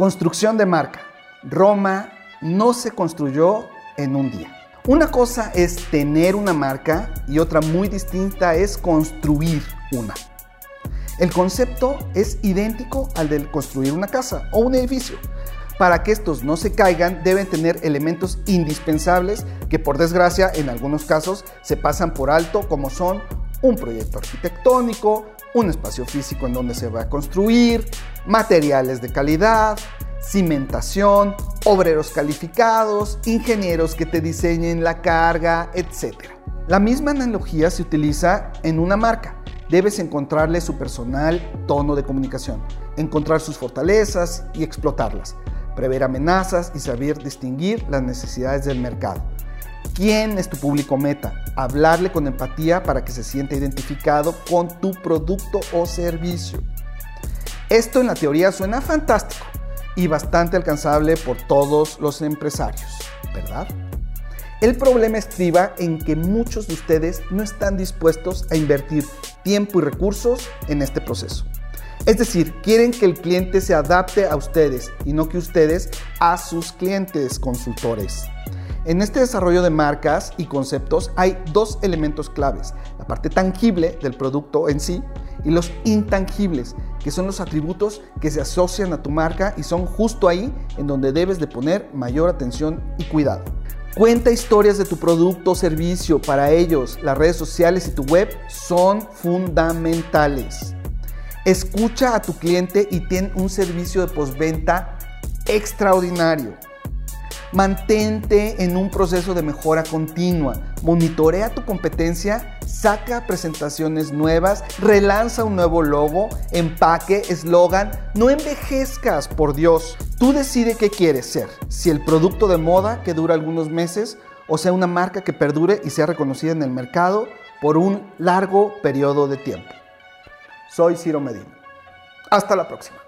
Construcción de marca. Roma no se construyó en un día. Una cosa es tener una marca y otra muy distinta es construir una. El concepto es idéntico al de construir una casa o un edificio. Para que estos no se caigan deben tener elementos indispensables que por desgracia en algunos casos se pasan por alto como son un proyecto arquitectónico, un espacio físico en donde se va a construir, materiales de calidad, cimentación, obreros calificados, ingenieros que te diseñen la carga, etc. La misma analogía se utiliza en una marca. Debes encontrarle su personal tono de comunicación, encontrar sus fortalezas y explotarlas, prever amenazas y saber distinguir las necesidades del mercado. ¿Quién es tu público meta? Hablarle con empatía para que se sienta identificado con tu producto o servicio. Esto en la teoría suena fantástico y bastante alcanzable por todos los empresarios, ¿verdad? El problema estriba en que muchos de ustedes no están dispuestos a invertir tiempo y recursos en este proceso. Es decir, quieren que el cliente se adapte a ustedes y no que ustedes a sus clientes consultores. En este desarrollo de marcas y conceptos hay dos elementos claves, la parte tangible del producto en sí y los intangibles, que son los atributos que se asocian a tu marca y son justo ahí en donde debes de poner mayor atención y cuidado. Cuenta historias de tu producto o servicio, para ellos las redes sociales y tu web son fundamentales. Escucha a tu cliente y ten un servicio de postventa extraordinario. Mantente en un proceso de mejora continua. Monitorea tu competencia, saca presentaciones nuevas, relanza un nuevo logo, empaque, eslogan. No envejezcas, por Dios. Tú decide qué quieres ser. Si el producto de moda que dura algunos meses o sea una marca que perdure y sea reconocida en el mercado por un largo periodo de tiempo. Soy Ciro Medina. Hasta la próxima.